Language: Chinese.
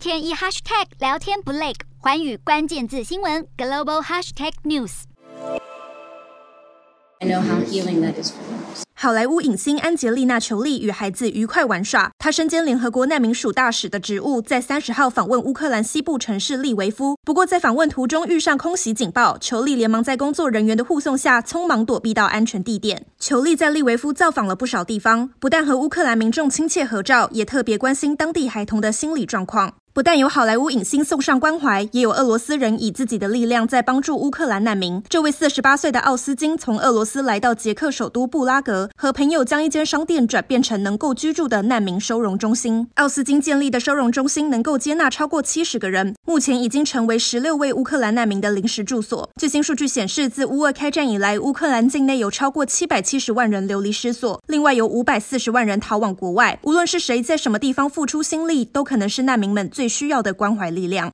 天一 hashtag 聊天不累，环宇关键字新闻 global hashtag news。I know how healing that is. 好莱坞影星安洁丽娜·裘丽与孩子愉快玩耍。她身兼联合国难民署大使的职务，在三十号访问乌克兰西部城市利维夫。不过，在访问途中遇上空袭警报，裘丽连忙在工作人员的护送下，匆忙躲避到安全地点。裘丽在利维夫造访了不少地方，不但和乌克兰民众亲切合照，也特别关心当地孩童的心理状况。不但有好莱坞影星送上关怀，也有俄罗斯人以自己的力量在帮助乌克兰难民。这位四十八岁的奥斯金从俄罗斯来到捷克首都布拉格，和朋友将一间商店转变成能够居住的难民收容中心。奥斯金建立的收容中心能够接纳超过七十个人，目前已经成为十六位乌克兰难民的临时住所。最新数据显示，自乌俄开战以来，乌克兰境内有超过七百七十万人流离失所，另外有五百四十万人逃往国外。无论是谁在什么地方付出心力，都可能是难民们最需要的关怀力量。